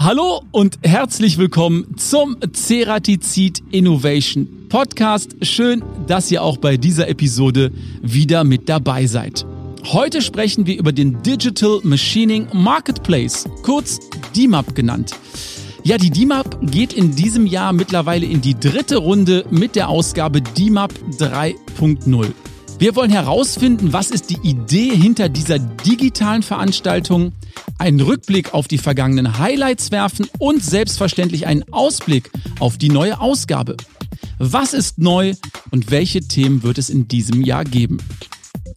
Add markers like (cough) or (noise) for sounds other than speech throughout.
Hallo und herzlich willkommen zum Ceratizid Innovation Podcast. Schön, dass ihr auch bei dieser Episode wieder mit dabei seid. Heute sprechen wir über den Digital Machining Marketplace, kurz DMAP genannt. Ja, die DMAP geht in diesem Jahr mittlerweile in die dritte Runde mit der Ausgabe DMAP 3.0. Wir wollen herausfinden, was ist die Idee hinter dieser digitalen Veranstaltung, einen Rückblick auf die vergangenen Highlights werfen und selbstverständlich einen Ausblick auf die neue Ausgabe. Was ist neu und welche Themen wird es in diesem Jahr geben?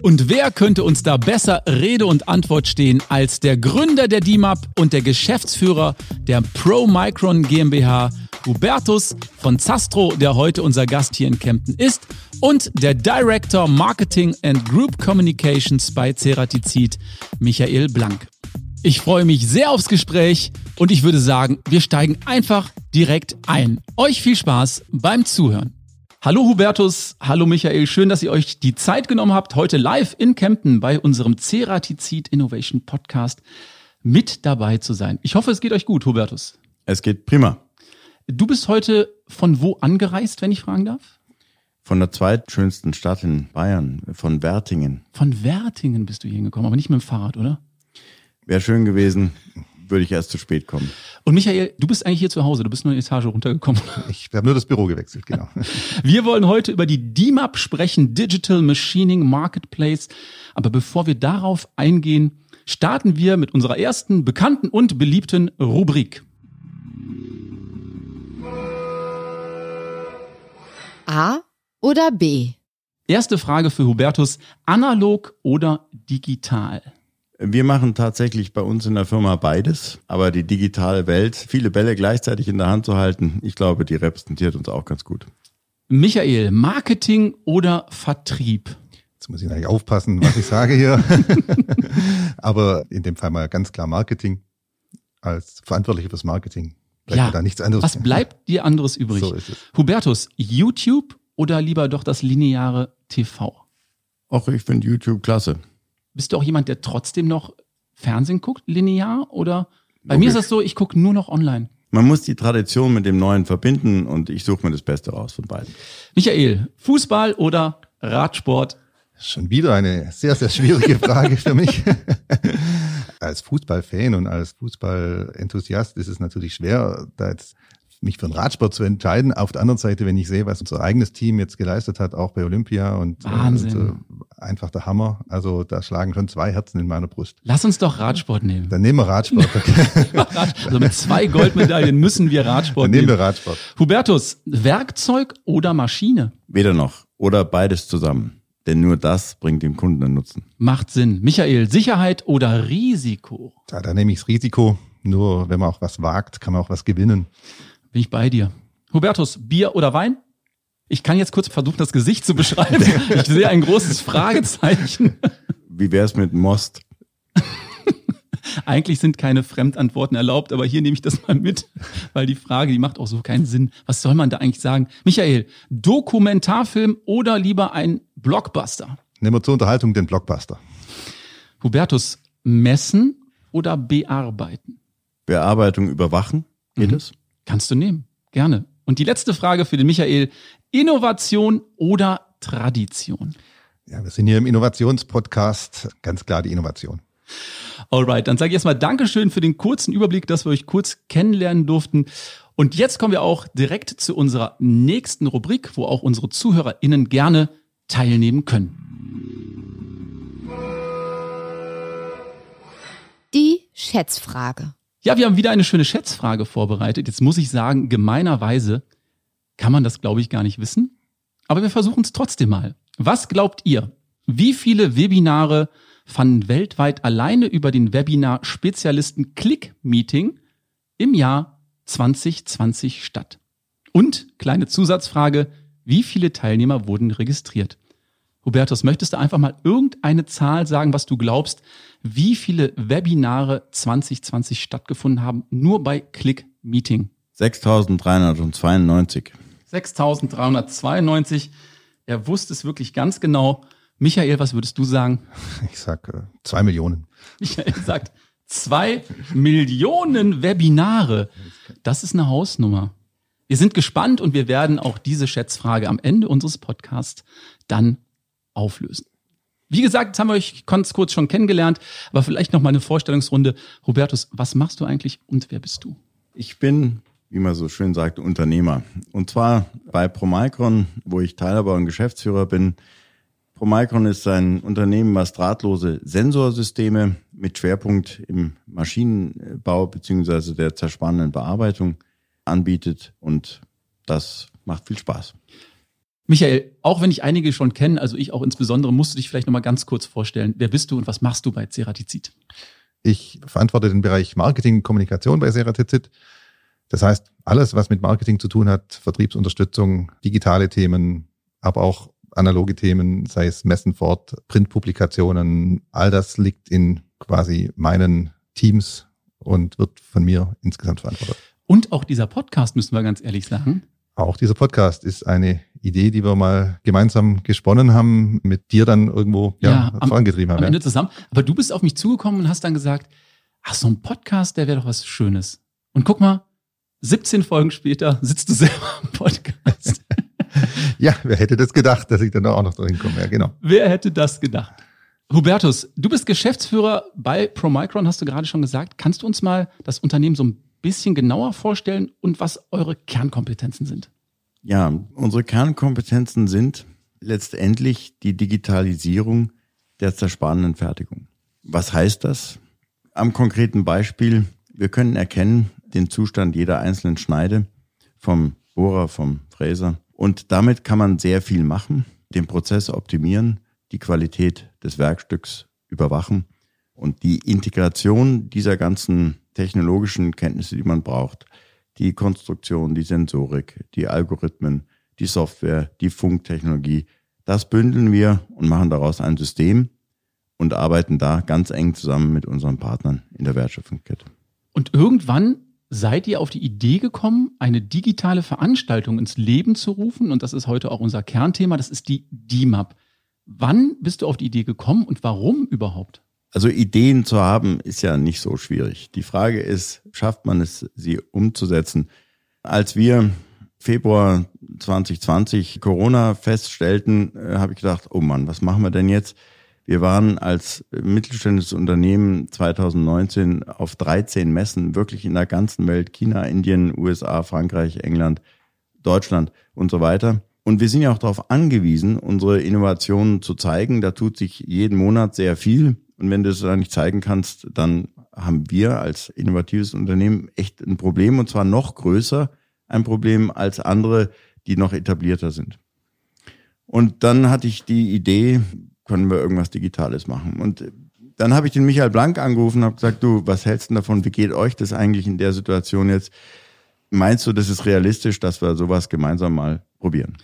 Und wer könnte uns da besser Rede und Antwort stehen als der Gründer der DIMAP und der Geschäftsführer der ProMicron GmbH, Hubertus von Zastro, der heute unser Gast hier in Kempten ist, und der Director Marketing and Group Communications bei Ceratizid, Michael Blank. Ich freue mich sehr aufs Gespräch und ich würde sagen, wir steigen einfach direkt ein. Euch viel Spaß beim Zuhören. Hallo Hubertus, hallo Michael, schön, dass ihr euch die Zeit genommen habt, heute live in Kempten bei unserem Ceratizid Innovation Podcast mit dabei zu sein. Ich hoffe, es geht euch gut, Hubertus. Es geht prima. Du bist heute von wo angereist, wenn ich fragen darf? Von der zweitschönsten Stadt in Bayern, von Wertingen. Von Wertingen bist du hier hingekommen, aber nicht mit dem Fahrrad, oder? Wäre schön gewesen, würde ich erst zu spät kommen. Und Michael, du bist eigentlich hier zu Hause, du bist nur eine Etage runtergekommen. Ich habe nur das Büro gewechselt, genau. (laughs) Wir wollen heute über die DMAP sprechen, Digital Machining Marketplace. Aber bevor wir darauf eingehen, starten wir mit unserer ersten bekannten und beliebten Rubrik. A oder B? Erste Frage für Hubertus, analog oder digital? Wir machen tatsächlich bei uns in der Firma beides, aber die digitale Welt, viele Bälle gleichzeitig in der Hand zu halten, ich glaube, die repräsentiert uns auch ganz gut. Michael, Marketing oder Vertrieb? Jetzt muss ich natürlich aufpassen, was ich sage hier. (laughs) aber in dem Fall mal ganz klar Marketing als Verantwortlicher fürs Marketing. Bleibt ja, da nichts anderes. Was bleibt dir anderes übrig? So ist es. Hubertus, YouTube oder lieber doch das lineare TV? Ach, ich finde YouTube klasse. Bist du auch jemand, der trotzdem noch Fernsehen guckt, linear? Oder bei okay. mir ist das so, ich gucke nur noch online. Man muss die Tradition mit dem Neuen verbinden und ich suche mir das Beste raus von beiden. Michael, Fußball oder Radsport? Schon wieder eine sehr, sehr schwierige Frage für mich. (laughs) als Fußballfan und als Fußballenthusiast ist es natürlich schwer, da jetzt mich für einen Radsport zu entscheiden. Auf der anderen Seite, wenn ich sehe, was unser eigenes Team jetzt geleistet hat, auch bei Olympia und, Wahnsinn. und äh, einfach der Hammer. Also da schlagen schon zwei Herzen in meiner Brust. Lass uns doch Radsport nehmen. Dann nehmen wir Radsport. (laughs) also mit zwei Goldmedaillen müssen wir Radsport Dann nehmen. Nehmen wir Radsport. Hubertus, Werkzeug oder Maschine? Weder noch. Oder beides zusammen. Denn nur das bringt dem Kunden einen Nutzen. Macht Sinn. Michael, Sicherheit oder Risiko? Ja, da nehme ich das Risiko. Nur wenn man auch was wagt, kann man auch was gewinnen. Bin ich bei dir. Hubertus, Bier oder Wein? Ich kann jetzt kurz versuchen, das Gesicht zu beschreiben. (laughs) Ich sehe ein großes Fragezeichen. Wie wär's mit Most? Eigentlich sind keine Fremdantworten erlaubt, aber hier nehme ich das mal mit, weil die Frage, die macht auch so keinen Sinn. Was soll man da eigentlich sagen? Michael, Dokumentarfilm oder lieber ein Blockbuster? Nehmen wir zur Unterhaltung den Blockbuster. Hubertus, messen oder bearbeiten? Bearbeitung überwachen, geht mhm. es? Kannst du nehmen. Gerne. Und die letzte Frage für den Michael. Innovation oder Tradition? Ja, wir sind hier im Innovationspodcast. Ganz klar die Innovation. Alright, dann sage ich erstmal Dankeschön für den kurzen Überblick, dass wir euch kurz kennenlernen durften. Und jetzt kommen wir auch direkt zu unserer nächsten Rubrik, wo auch unsere ZuhörerInnen gerne teilnehmen können. Die Schätzfrage. Ja, wir haben wieder eine schöne Schätzfrage vorbereitet. Jetzt muss ich sagen, gemeinerweise kann man das, glaube ich, gar nicht wissen. Aber wir versuchen es trotzdem mal. Was glaubt ihr? Wie viele Webinare fanden weltweit alleine über den Webinar-Spezialisten Click Meeting im Jahr 2020 statt? Und kleine Zusatzfrage, wie viele Teilnehmer wurden registriert? Hubertus, möchtest du einfach mal irgendeine Zahl sagen, was du glaubst, wie viele Webinare 2020 stattgefunden haben, nur bei Click Meeting? 6392. 6392. Er wusste es wirklich ganz genau. Michael, was würdest du sagen? (laughs) Ich sag äh, zwei Millionen. Michael sagt Zwei Millionen Webinare. Das ist eine Hausnummer. Wir sind gespannt und wir werden auch diese Schätzfrage am Ende unseres Podcasts dann auflösen. Wie gesagt, jetzt haben wir euch ganz kurz schon kennengelernt, aber vielleicht noch mal eine Vorstellungsrunde. Robertus, was machst du eigentlich und wer bist du? Ich bin, wie man so schön sagt, Unternehmer. Und zwar bei Promicron, wo ich Teilhaber und Geschäftsführer bin. Promicron ist ein Unternehmen, was drahtlose Sensorsysteme mit Schwerpunkt im Maschinenbau beziehungsweise der zerspannenden Bearbeitung anbietet und das macht viel Spaß. Michael, auch wenn ich einige schon kenne, also ich auch insbesondere, musst du dich vielleicht noch mal ganz kurz vorstellen. Wer bist du und was machst du bei Ceratizid? Ich verantworte den Bereich Marketing und Kommunikation bei Ceratizid. Das heißt, alles, was mit Marketing zu tun hat, Vertriebsunterstützung, digitale Themen, aber auch analoge Themen, sei es Messen fort, Printpublikationen, all das liegt in quasi meinen Teams und wird von mir insgesamt verantwortet. Und auch dieser Podcast, müssen wir ganz ehrlich sagen, auch dieser Podcast ist eine Idee, die wir mal gemeinsam gesponnen haben, mit dir dann irgendwo ja, ja am, vorangetrieben haben. Am Ende zusammen. Aber du bist auf mich zugekommen und hast dann gesagt, ach, so ein Podcast, der wäre doch was Schönes. Und guck mal, 17 Folgen später sitzt du selber im Podcast. (laughs) ja, wer hätte das gedacht, dass ich dann auch noch drin komme? Ja, genau. Wer hätte das gedacht? Hubertus, du bist Geschäftsführer bei Promicron, hast du gerade schon gesagt. Kannst du uns mal das Unternehmen so ein bisschen genauer vorstellen und was eure Kernkompetenzen sind? Ja, unsere Kernkompetenzen sind letztendlich die Digitalisierung der zersparenden Fertigung. Was heißt das? Am konkreten Beispiel, wir können erkennen den Zustand jeder einzelnen Schneide vom Bohrer, vom Fräser. Und damit kann man sehr viel machen, den Prozess optimieren, die Qualität des Werkstücks überwachen und die Integration dieser ganzen technologischen Kenntnisse, die man braucht, die Konstruktion, die Sensorik, die Algorithmen, die Software, die Funktechnologie, das bündeln wir und machen daraus ein System und arbeiten da ganz eng zusammen mit unseren Partnern in der Wertschöpfungskette. Und irgendwann seid ihr auf die Idee gekommen, eine digitale Veranstaltung ins Leben zu rufen und das ist heute auch unser Kernthema, das ist die DIMAP. Wann bist du auf die Idee gekommen und warum überhaupt? Also Ideen zu haben ist ja nicht so schwierig. Die Frage ist, schafft man es, sie umzusetzen? Als wir Februar 2020 Corona feststellten, äh, habe ich gedacht, oh Mann, was machen wir denn jetzt? Wir waren als mittelständisches Unternehmen 2019 auf 13 Messen, wirklich in der ganzen Welt, China, Indien, USA, Frankreich, England, Deutschland und so weiter. Und wir sind ja auch darauf angewiesen, unsere Innovationen zu zeigen. Da tut sich jeden Monat sehr viel. Und wenn du es da nicht zeigen kannst, dann haben wir als innovatives Unternehmen echt ein Problem und zwar noch größer ein Problem als andere, die noch etablierter sind. Und dann hatte ich die Idee, können wir irgendwas Digitales machen. Und dann habe ich den Michael Blank angerufen und habe gesagt, du, was hältst du davon? Wie geht euch das eigentlich in der Situation jetzt? Meinst du, das ist realistisch, dass wir sowas gemeinsam mal probieren?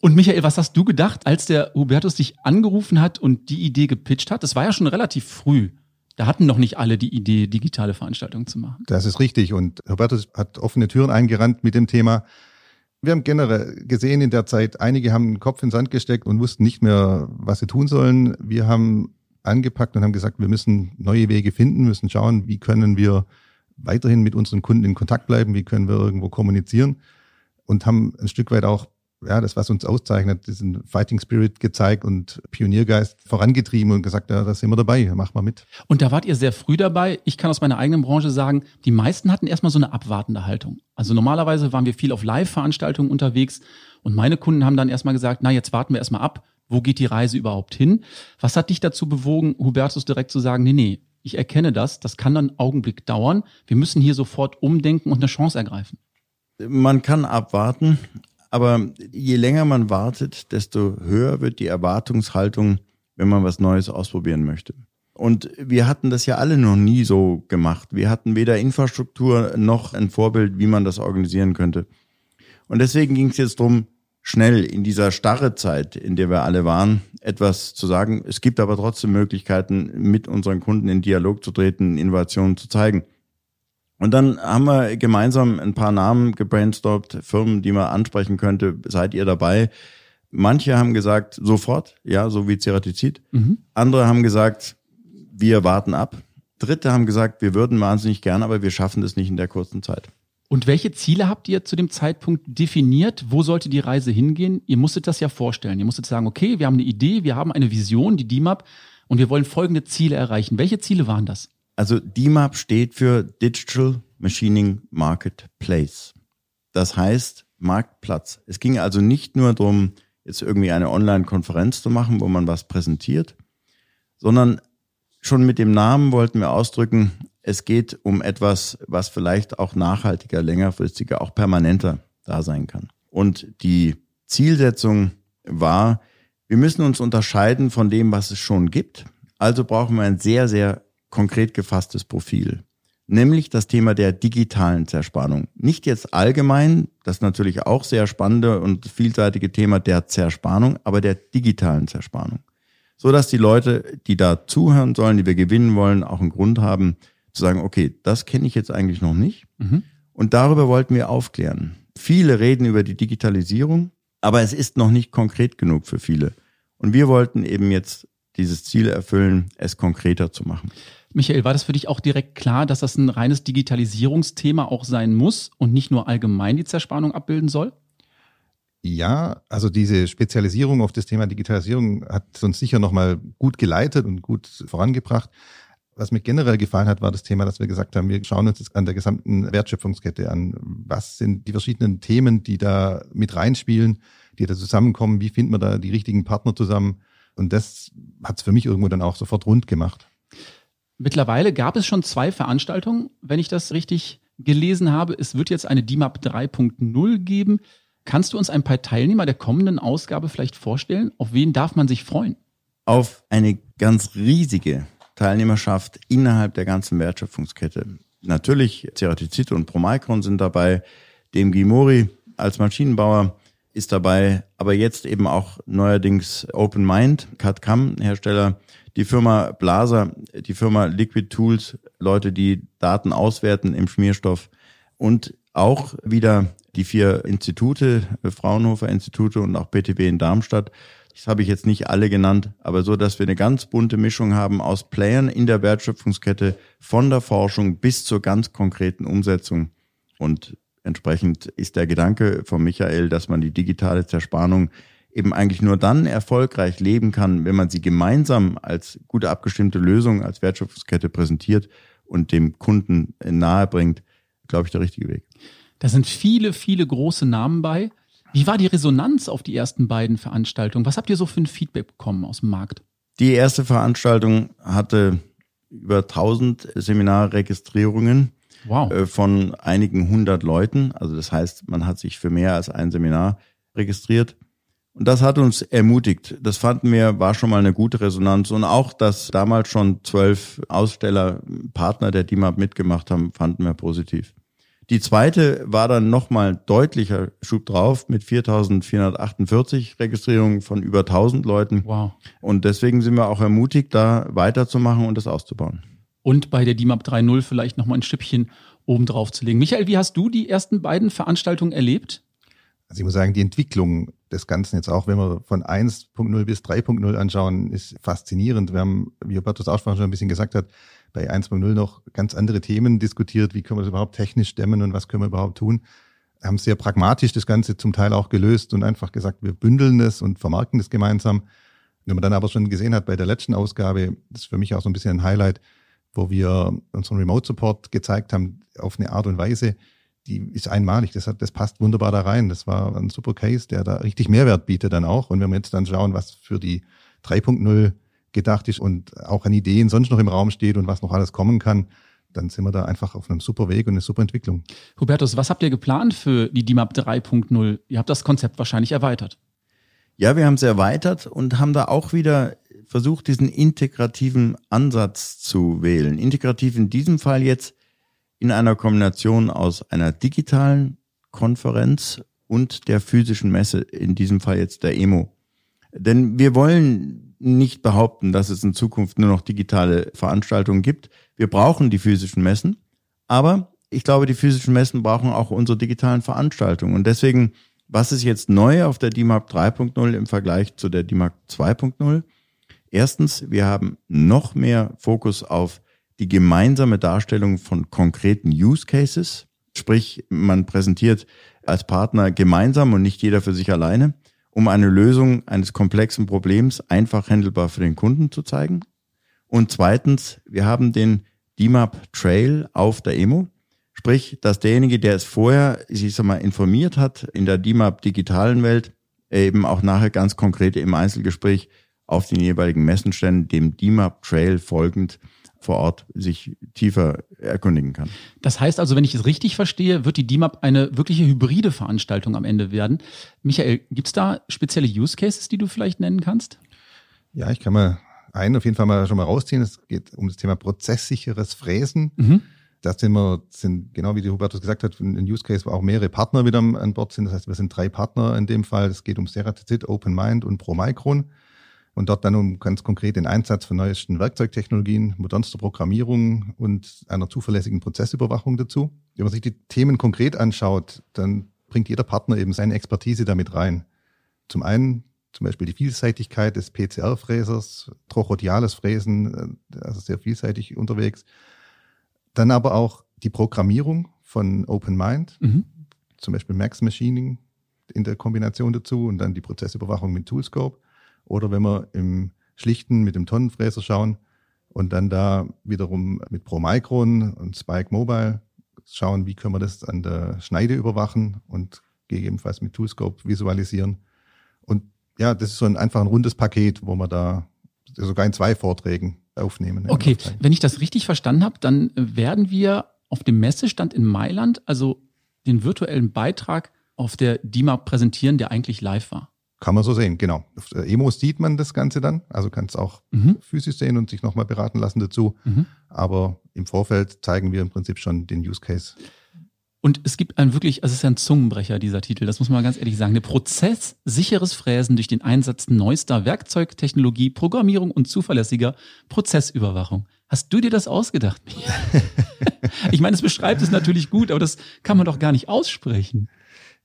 Und Michael, was hast du gedacht, als der Hubertus dich angerufen hat und die Idee gepitcht hat? Das war ja schon relativ früh. Da hatten noch nicht alle die Idee, digitale Veranstaltungen zu machen. Das ist richtig. Und Hubertus hat offene Türen eingerannt mit dem Thema. Wir haben generell gesehen in der Zeit, einige haben den Kopf in den Sand gesteckt und wussten nicht mehr, was sie tun sollen. Wir haben angepackt und haben gesagt, wir müssen neue Wege finden, müssen schauen, wie können wir weiterhin mit unseren Kunden in Kontakt bleiben, wie können wir irgendwo kommunizieren und haben ein Stück weit auch ja, das, was uns auszeichnet, diesen Fighting Spirit gezeigt und Pioniergeist vorangetrieben und gesagt, ja, da sind wir dabei, mach mal mit. Und da wart ihr sehr früh dabei. Ich kann aus meiner eigenen Branche sagen, die meisten hatten erstmal so eine abwartende Haltung. Also normalerweise waren wir viel auf Live-Veranstaltungen unterwegs und meine Kunden haben dann erstmal gesagt, na, jetzt warten wir erstmal ab, wo geht die Reise überhaupt hin? Was hat dich dazu bewogen, Hubertus direkt zu sagen, nee, nee, ich erkenne das, das kann dann einen Augenblick dauern. Wir müssen hier sofort umdenken und eine Chance ergreifen. Man kann abwarten, aber je länger man wartet, desto höher wird die Erwartungshaltung, wenn man was Neues ausprobieren möchte. Und wir hatten das ja alle noch nie so gemacht. Wir hatten weder Infrastruktur noch ein Vorbild, wie man das organisieren könnte. Und deswegen ging es jetzt darum, schnell in dieser starre Zeit, in der wir alle waren, etwas zu sagen. Es gibt aber trotzdem Möglichkeiten, mit unseren Kunden in Dialog zu treten, Innovationen zu zeigen. Und dann haben wir gemeinsam ein paar Namen gebrainstormt, Firmen, die man ansprechen könnte. Seid ihr dabei? Manche haben gesagt, sofort, ja, so wie Ceratizid. Mhm. Andere haben gesagt, wir warten ab. Dritte haben gesagt, wir würden wahnsinnig gern, aber wir schaffen das nicht in der kurzen Zeit. Und welche Ziele habt ihr zu dem Zeitpunkt definiert? Wo sollte die Reise hingehen? Ihr musstet das ja vorstellen. Ihr musstet sagen, okay, wir haben eine Idee, wir haben eine Vision, die DIMAP, und wir wollen folgende Ziele erreichen. Welche Ziele waren das? Also DIMAP steht für Digital Machining Marketplace. Das heißt Marktplatz. Es ging also nicht nur darum, jetzt irgendwie eine Online-Konferenz zu machen, wo man was präsentiert, sondern schon mit dem Namen wollten wir ausdrücken, es geht um etwas, was vielleicht auch nachhaltiger, längerfristiger, auch permanenter da sein kann. Und die Zielsetzung war, wir müssen uns unterscheiden von dem, was es schon gibt. Also brauchen wir ein sehr, sehr konkret gefasstes Profil. Nämlich das Thema der digitalen Zerspannung. Nicht jetzt allgemein, das natürlich auch sehr spannende und vielseitige Thema der Zerspannung, aber der digitalen Zerspannung. So dass die Leute, die da zuhören sollen, die wir gewinnen wollen, auch einen Grund haben, zu sagen, okay, das kenne ich jetzt eigentlich noch nicht. Mhm. Und darüber wollten wir aufklären. Viele reden über die Digitalisierung, aber es ist noch nicht konkret genug für viele. Und wir wollten eben jetzt dieses Ziel erfüllen, es konkreter zu machen. Michael, war das für dich auch direkt klar, dass das ein reines Digitalisierungsthema auch sein muss und nicht nur allgemein die Zerspannung abbilden soll? Ja, also diese Spezialisierung auf das Thema Digitalisierung hat uns sicher nochmal gut geleitet und gut vorangebracht. Was mir generell gefallen hat, war das Thema, dass wir gesagt haben, wir schauen uns jetzt an der gesamten Wertschöpfungskette an. Was sind die verschiedenen Themen, die da mit reinspielen, die da zusammenkommen? Wie finden wir da die richtigen Partner zusammen? Und das hat es für mich irgendwo dann auch sofort rund gemacht. Mittlerweile gab es schon zwei Veranstaltungen, wenn ich das richtig gelesen habe. Es wird jetzt eine DIMAP 3.0 geben. Kannst du uns ein paar Teilnehmer der kommenden Ausgabe vielleicht vorstellen? Auf wen darf man sich freuen? Auf eine ganz riesige Teilnehmerschaft innerhalb der ganzen Wertschöpfungskette. Natürlich Ceratizid und Promicron sind dabei, dem Gimori als Maschinenbauer ist dabei, aber jetzt eben auch neuerdings Open Mind, CAD-CAM Hersteller, die Firma Blaser, die Firma Liquid Tools, Leute, die Daten auswerten im Schmierstoff und auch wieder die vier Institute, Fraunhofer Institute und auch PTB in Darmstadt. Das habe ich jetzt nicht alle genannt, aber so, dass wir eine ganz bunte Mischung haben aus Playern in der Wertschöpfungskette von der Forschung bis zur ganz konkreten Umsetzung. Und entsprechend ist der Gedanke von Michael, dass man die digitale Zerspannung eben eigentlich nur dann erfolgreich leben kann, wenn man sie gemeinsam als gute abgestimmte Lösung, als Wertschöpfungskette präsentiert und dem Kunden nahe bringt, glaube ich, der richtige Weg. Da sind viele, viele große Namen bei. Wie war die Resonanz auf die ersten beiden Veranstaltungen? Was habt ihr so für ein Feedback bekommen aus dem Markt? Die erste Veranstaltung hatte über 1000 Seminarregistrierungen wow. Äh, von einigen hundert Leuten. Also das heißt, man hat sich für mehr als ein Seminar registriert. Und das hat uns ermutigt. Das fanden wir, war schon mal eine gute Resonanz. Und auch, dass damals schon zwölf Aussteller, Partner der DIMAP mitgemacht haben, fanden wir positiv. Die zweite war dann nochmal deutlicher Schub drauf mit 4.448 Registrierungen von über 1.000 Leuten. Wow. Und deswegen sind wir auch ermutigt, da weiterzumachen und das auszubauen. Und bei der DIMAP 3.0 vielleicht nochmal ein Stückchen oben drauf zu legen. Michael, wie hast du die ersten beiden Veranstaltungen erlebt? Also ich muss sagen, die Entwicklung des Ganzen jetzt auch, wenn wir von 1.0 bis 3.0 anschauen, ist faszinierend. Wir haben, wie Robertus auch schon ein bisschen gesagt hat, bei 1.0 noch ganz andere Themen diskutiert. Wie können wir das überhaupt technisch stemmen und was können wir überhaupt tun? Wir haben sehr pragmatisch das Ganze zum Teil auch gelöst und einfach gesagt, wir bündeln es und vermarkten es gemeinsam. Wenn man dann aber schon gesehen hat bei der letzten Ausgabe, das ist für mich auch so ein bisschen ein Highlight, wo wir unseren Remote Support gezeigt haben auf eine Art und Weise, die ist einmalig. Das, hat, das passt wunderbar da rein. Das war ein super Case, der da richtig Mehrwert bietet dann auch. Und wenn wir jetzt dann schauen, was für die 3.0 gedacht ist und auch an Ideen sonst noch im Raum steht und was noch alles kommen kann, dann sind wir da einfach auf einem super Weg und eine super Entwicklung. Hubertus, was habt ihr geplant für die DIMAP 3.0? Ihr habt das Konzept wahrscheinlich erweitert. Ja, wir haben es erweitert und haben da auch wieder versucht, diesen integrativen Ansatz zu wählen. Integrativ in diesem Fall jetzt in einer Kombination aus einer digitalen Konferenz und der physischen Messe, in diesem Fall jetzt der EMO. Denn wir wollen nicht behaupten, dass es in Zukunft nur noch digitale Veranstaltungen gibt. Wir brauchen die physischen Messen, aber ich glaube, die physischen Messen brauchen auch unsere digitalen Veranstaltungen. Und deswegen, was ist jetzt neu auf der DIMAP 3.0 im Vergleich zu der DIMAP 2.0? Erstens, wir haben noch mehr Fokus auf die gemeinsame Darstellung von konkreten Use Cases, sprich man präsentiert als Partner gemeinsam und nicht jeder für sich alleine, um eine Lösung eines komplexen Problems einfach handelbar für den Kunden zu zeigen. Und zweitens, wir haben den DMAP Trail auf der Emo. Sprich, dass derjenige, der es vorher, ich sag mal, informiert hat in der DMAP digitalen Welt, eben auch nachher ganz konkret im Einzelgespräch auf den jeweiligen Messenständen dem DMAP Trail folgend vor Ort sich tiefer erkundigen kann. Das heißt also, wenn ich es richtig verstehe, wird die DMAP eine wirkliche hybride Veranstaltung am Ende werden. Michael, gibt es da spezielle Use Cases, die du vielleicht nennen kannst? Ja, ich kann mal einen auf jeden Fall mal schon mal rausziehen. Es geht um das Thema prozesssicheres Fräsen. Mhm. Da sind wir, sind, genau wie die Hubertus gesagt hat, ein Use Case, wo auch mehrere Partner wieder an Bord sind. Das heißt, wir sind drei Partner in dem Fall. Es geht um Ceratizid, OpenMind und ProMicron. Und dort dann um ganz konkret den Einsatz von neuesten Werkzeugtechnologien, modernster Programmierung und einer zuverlässigen Prozessüberwachung dazu. Wenn man sich die Themen konkret anschaut, dann bringt jeder Partner eben seine Expertise damit rein. Zum einen zum Beispiel die Vielseitigkeit des PCR-Fräsers, trochodiales Fräsen, äh, also sehr vielseitig unterwegs. Dann aber auch die Programmierung von OpenMind, mhm. zum Beispiel Max Machining in der Kombination dazu und dann die Prozessüberwachung mit Toolscope. Oder wenn wir im Schlichten mit dem Tonnenfräser schauen und dann da wiederum mit ProMicron und Spike Mobile schauen, wie können wir das an der Schneide überwachen und gegebenenfalls mit Toolscope visualisieren. Und ja, das ist so ein einfach ein rundes Paket, wo wir da sogar in zwei Vorträgen aufnehmen. Okay, wenn ich das richtig verstanden habe, dann werden wir auf dem Messestand in Mailand also den virtuellen Beitrag auf der DIMAP präsentieren, der eigentlich live war. Kann man so sehen, genau. Auf der Emo sieht man das Ganze dann, also kann es auch mhm. physisch sehen und sich nochmal beraten lassen dazu. Mhm. Aber im Vorfeld zeigen wir im Prinzip schon den Use Case. Und es gibt ein wirklich, also es ist ja ein Zungenbrecher, dieser Titel, das muss man ganz ehrlich sagen. Eine prozesssicheres Fräsen durch den Einsatz neuester Werkzeugtechnologie, Programmierung und zuverlässiger Prozessüberwachung. Hast du dir das ausgedacht? (laughs) ich meine, es beschreibt es natürlich gut, aber das kann man doch gar nicht aussprechen.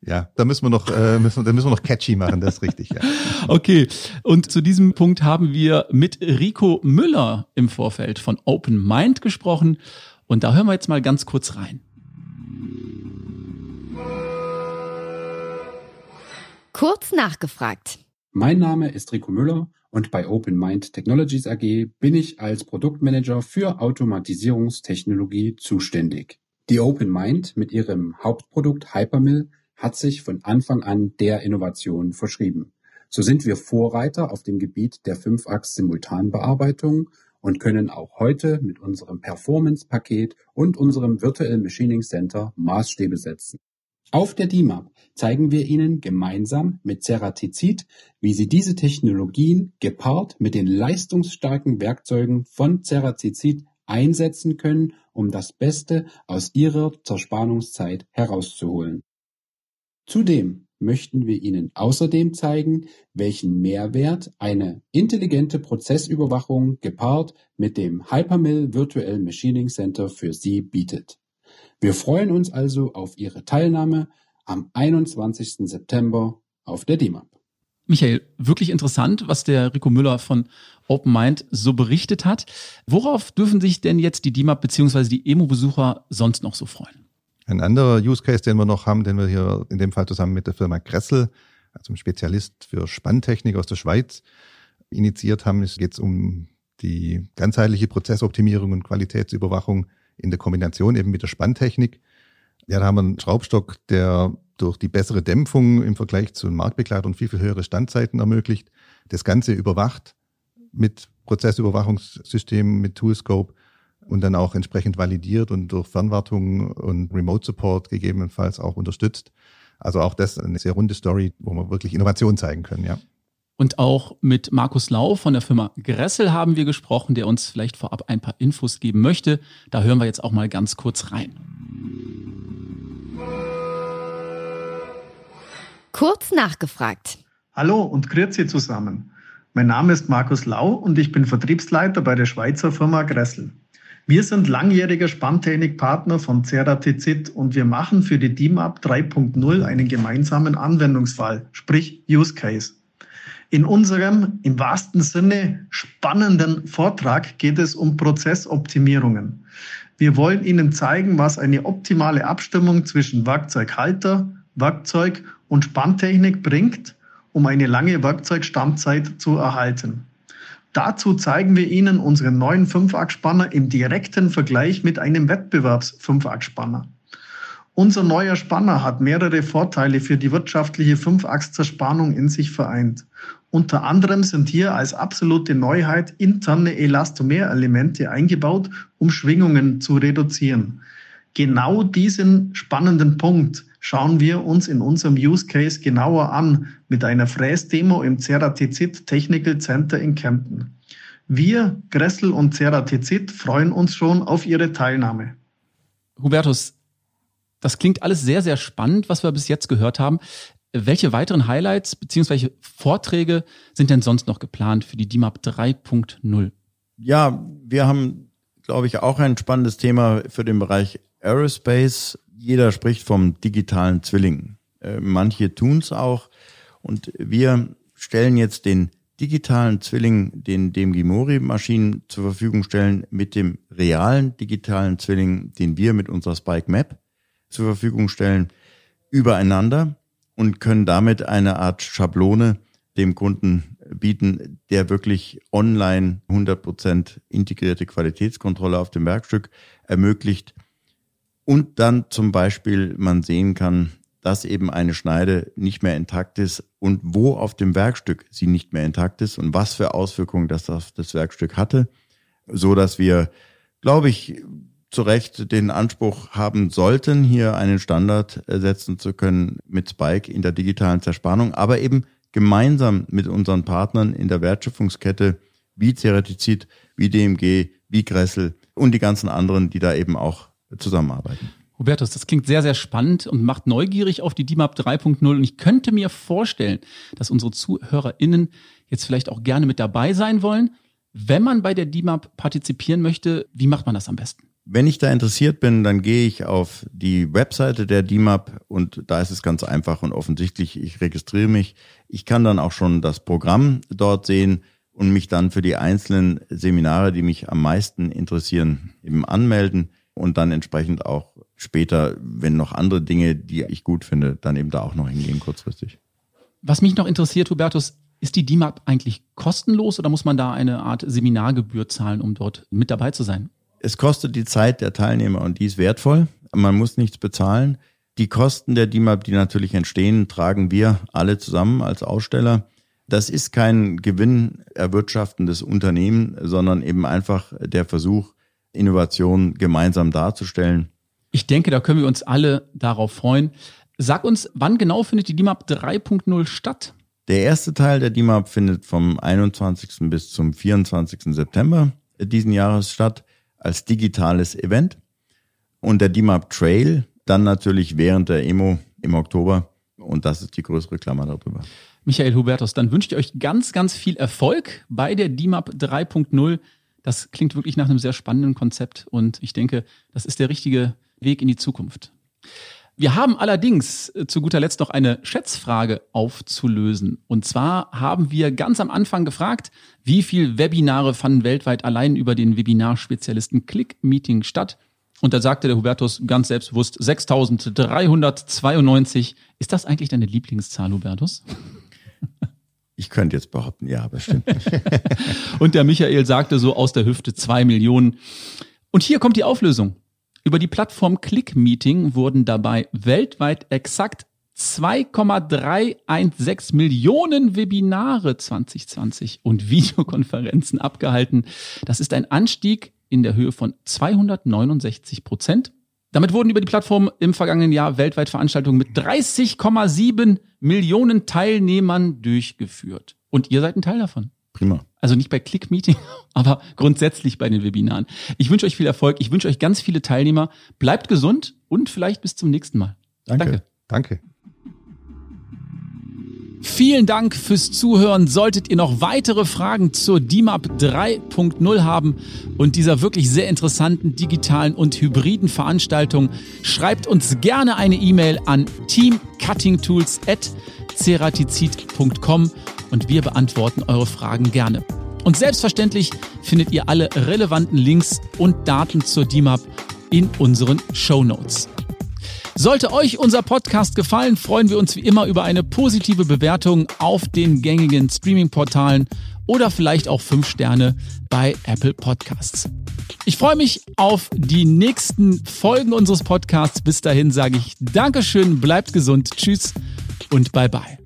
Ja, da müssen wir noch, äh, müssen, da müssen wir noch catchy machen, das ist richtig. Ja. (laughs) Okay, und zu diesem Punkt haben wir mit Rico Müller im Vorfeld von Open Mind gesprochen. Und da hören wir jetzt mal ganz kurz rein. Kurz nachgefragt. Mein Name ist Rico Müller und bei Open Mind Technologies AG bin ich als Produktmanager für Automatisierungstechnologie zuständig. Die Open Mind mit ihrem Hauptprodukt Hypermill hat sich von Anfang an der Innovation verschrieben. So sind wir Vorreiter auf dem Gebiet der 5-Achs-Simultanbearbeitung und können auch heute mit unserem Performance-Paket und unserem Virtual Machining Center Maßstäbe setzen. Auf der DIMAP zeigen wir Ihnen gemeinsam mit Ceratizid, wie Sie diese Technologien gepaart mit den leistungsstarken Werkzeugen von Ceratizid einsetzen können, um das Beste aus Ihrer Zerspannungszeit herauszuholen. Zudem möchten wir Ihnen außerdem zeigen, welchen Mehrwert eine intelligente Prozessüberwachung gepaart mit dem Hypermill Virtual Machining Center für Sie bietet. Wir freuen uns also auf Ihre Teilnahme am 21. September auf der DIMAP. Michael, wirklich interessant, was der Rico Müller von Open Mind so berichtet hat. Worauf dürfen sich denn jetzt die DIMAP bzw. die EMO-Besucher sonst noch so freuen? Ein anderer Use Case, den wir noch haben, den wir hier in dem Fall zusammen mit der Firma Kressel, also einem Spezialist für Spanntechnik aus der Schweiz, initiiert haben, ist jetzt um die ganzheitliche Prozessoptimierung und Qualitätsüberwachung in der Kombination eben mit der Spanntechnik. Ja, da haben wir einen Schraubstock, der durch die bessere Dämpfung im Vergleich zu Marktbegleitern viel, viel höhere Standzeiten ermöglicht. Das Ganze überwacht mit Prozessüberwachungssystemen, mit Toolscope und dann auch entsprechend validiert und durch Fernwartung und Remote Support gegebenenfalls auch unterstützt. Also auch das eine sehr runde Story, wo wir wirklich Innovation zeigen können, ja. Und auch mit Markus Lau von der Firma Gressel haben wir gesprochen, der uns vielleicht vorab ein paar Infos geben möchte. Da hören wir jetzt auch mal ganz kurz rein. Kurz nachgefragt. Hallo und grüezi zusammen. Mein Name ist Markus Lau und ich bin Vertriebsleiter bei der Schweizer Firma Gressel. Wir sind langjähriger Spanntechnikpartner von Ceratizid und wir machen für die DIMAP 3.0 einen gemeinsamen Anwendungsfall, sprich Use Case. In unserem im wahrsten Sinne spannenden Vortrag geht es um Prozessoptimierungen. Wir wollen Ihnen zeigen, was eine optimale Abstimmung zwischen Werkzeughalter, Werkzeug und Spanntechnik bringt, um eine lange Werkzeugstammzeit zu erhalten. Dazu zeigen wir Ihnen unseren neuen 5-Achs-Spanner im direkten Vergleich mit einem Wettbewerbs-5-Achs-Spanner. Unser neuer Spanner hat mehrere Vorteile für die wirtschaftliche 5-Achs-Zerspannung in sich vereint. Unter anderem sind hier als absolute Neuheit interne Elastomerelemente eingebaut, um Schwingungen zu reduzieren. Genau diesen spannenden Punkt schauen wir uns in unserem Use Case genauer an mit einer Fräsdemo im Ceratizid Technical Center in Kempten. Wir, Gressel und Ceratizid, freuen uns schon auf Ihre Teilnahme. Hubertus, das klingt alles sehr, sehr spannend, was wir bis jetzt gehört haben. Welche weiteren Highlights bzw. Vorträge sind denn sonst noch geplant für die DIMAP 3.0? Ja, wir haben, glaube ich, auch ein spannendes Thema für den Bereich Aerospace. Jeder spricht vom digitalen Zwilling. Äh, manche tun es auch. Und wir stellen jetzt den digitalen Zwilling, den dem Gimori-Maschinen zur Verfügung stellen, mit dem realen digitalen Zwilling, den wir mit unserer Spike Map zur Verfügung stellen, übereinander und können damit eine Art Schablone dem Kunden bieten, der wirklich online 100% integrierte Qualitätskontrolle auf dem Werkstück ermöglicht. Und dann zum Beispiel man sehen kann, dass eben eine Schneide nicht mehr intakt ist und wo auf dem Werkstück sie nicht mehr intakt ist und was für Auswirkungen das auf das Werkstück hatte, so dass wir, glaube ich, zu Recht den Anspruch haben sollten, hier einen Standard setzen zu können mit Spike in der digitalen Zerspannung, aber eben gemeinsam mit unseren Partnern in der Wertschöpfungskette wie Ceratizid, wie DMG, wie Gressel und die ganzen anderen, die da eben auch zusammenarbeiten. Hubertus, das klingt sehr, sehr spannend und macht neugierig auf die DIMAP 3.0. Und ich könnte mir vorstellen, dass unsere ZuhörerInnen jetzt vielleicht auch gerne mit dabei sein wollen. Wenn man bei der DIMAP partizipieren möchte, wie macht man das am besten? Wenn ich da interessiert bin, dann gehe ich auf die Webseite der DIMAP und da ist es ganz einfach und offensichtlich. Ich registriere mich. Ich kann dann auch schon das Programm dort sehen und mich dann für die einzelnen Seminare, die mich am meisten interessieren, eben anmelden und dann entsprechend auch später, wenn noch andere Dinge, die ich gut finde, dann eben da auch noch hingehen kurzfristig. Was mich noch interessiert, Hubertus, ist die DIMAP eigentlich kostenlos oder muss man da eine Art Seminargebühr zahlen, um dort mit dabei zu sein? Es kostet die Zeit der Teilnehmer und die ist wertvoll. Man muss nichts bezahlen. Die Kosten der DIMAP, die natürlich entstehen, tragen wir alle zusammen als Aussteller. Das ist kein Gewinn erwirtschaftendes Unternehmen, sondern eben einfach der Versuch, Innovation gemeinsam darzustellen. Ich denke, da können wir uns alle darauf freuen. Sag uns, wann genau findet die DIMAP 3.0 statt? Der erste Teil der DIMAP findet vom 21. bis zum 24. September diesen Jahres statt als digitales Event. Und der DIMAP Trail dann natürlich während der Emo im Oktober. Und das ist die größere Klammer darüber. Michael Hubertus, dann wünsche ich euch ganz, ganz viel Erfolg bei der DIMAP 3.0. Das klingt wirklich nach einem sehr spannenden Konzept und ich denke, das ist der richtige Weg in die Zukunft. Wir haben allerdings äh, zu guter Letzt noch eine Schätzfrage aufzulösen. Und zwar haben wir ganz am Anfang gefragt, wie viele Webinare fanden weltweit allein über den Webinarspezialisten Click Meeting statt? Und da sagte der Hubertus ganz selbstbewusst 6392. Ist das eigentlich deine Lieblingszahl, Hubertus? Ich könnte jetzt behaupten, ja, bestimmt. (laughs) Und der Michael sagte so aus der Hüfte zwei Millionen. Und hier kommt die Auflösung. Über die Plattform ClickMeeting wurden dabei weltweit exakt 2,316 Millionen Webinare 2020 und Videokonferenzen abgehalten. Das ist ein Anstieg in der Höhe von 269 Prozent. Damit wurden über die Plattform im vergangenen Jahr weltweit Veranstaltungen mit 30,7 Millionen Teilnehmern durchgeführt. Und ihr seid ein Teil davon. Prima. Also nicht bei Click Meeting, (laughs) aber grundsätzlich bei den Webinaren. Ich wünsche euch viel Erfolg. Ich wünsche euch ganz viele Teilnehmer. Bleibt gesund und vielleicht bis zum nächsten Mal. Danke. Danke. Danke. Vielen Dank fürs Zuhören. Solltet ihr noch weitere Fragen zur DIMAP 3.0 haben und dieser wirklich sehr interessanten digitalen und hybriden Veranstaltung, schreibt uns gerne eine E-Mail an teamcuttingtools@ceratizid.com und wir beantworten eure Fragen gerne. Und selbstverständlich findet ihr alle relevanten Links und Daten zur DIMAP in unseren Show Notes. Sollte euch unser Podcast gefallen, freuen wir uns wie immer über eine positive Bewertung auf den gängigen Streaming-Portalen oder vielleicht auch fünf Sterne bei Apple Podcasts. Ich freue mich auf die nächsten Folgen unseres Podcasts. Bis dahin sage ich Dankeschön, bleibt gesund, tschüss und bye bye.